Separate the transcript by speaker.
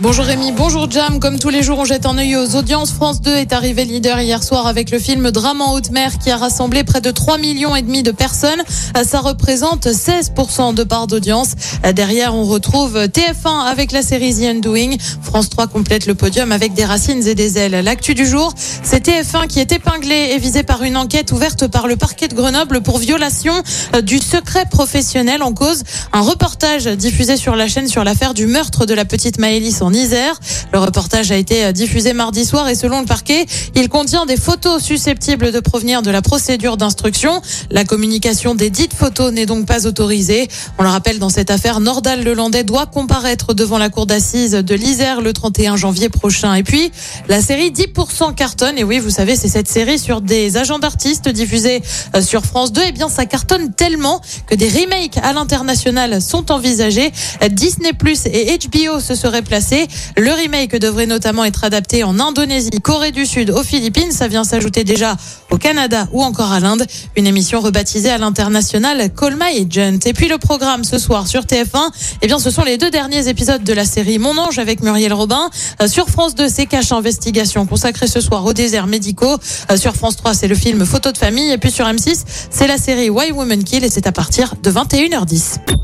Speaker 1: Bonjour Rémi, bonjour Jam. Comme tous les jours, on jette un œil aux audiences. France 2 est arrivé leader hier soir avec le film Drame en haute mer qui a rassemblé près de 3 millions et demi de personnes. Ça représente 16% de part d'audience. Derrière, on retrouve TF1 avec la série The Undoing. France 3 complète le podium avec des racines et des ailes. L'actu du jour, c'est TF1 qui est épinglé et visé par une enquête ouverte par le parquet de Grenoble pour violation du secret professionnel en cause. Un reportage diffusé sur la chaîne sur l'affaire du meurtre de la petite Maëlys en Isère. Le reportage a été diffusé mardi soir et selon le parquet, il contient des photos susceptibles de provenir de la procédure d'instruction. La communication des dites photos n'est donc pas autorisée. On le rappelle, dans cette affaire, Nordal Lelandais doit comparaître devant la cour d'assises de l'Isère le 31 janvier prochain. Et puis, la série 10% cartonne. Et oui, vous savez, c'est cette série sur des agents d'artistes diffusée euh, sur France 2. Et bien, ça cartonne tellement que des remakes à l'international sont envisagés. Disney Plus et HBO se seraient placés. Le remake devrait notamment être adapté en Indonésie, Corée du Sud, aux Philippines. Ça vient s'ajouter déjà au Canada ou encore à l'Inde. Une émission rebaptisée à l'international Call My Agent. Et puis le programme ce soir sur TF1, eh bien ce sont les deux derniers épisodes de la série Mon Ange avec Muriel Robin. Euh, Sur France 2, c'est Cache Investigation consacré ce soir aux déserts médicaux. Euh, Sur France 3, c'est le film Photo de famille. Et puis sur M6, c'est la série Why Women Kill et c'est à partir de 21h10.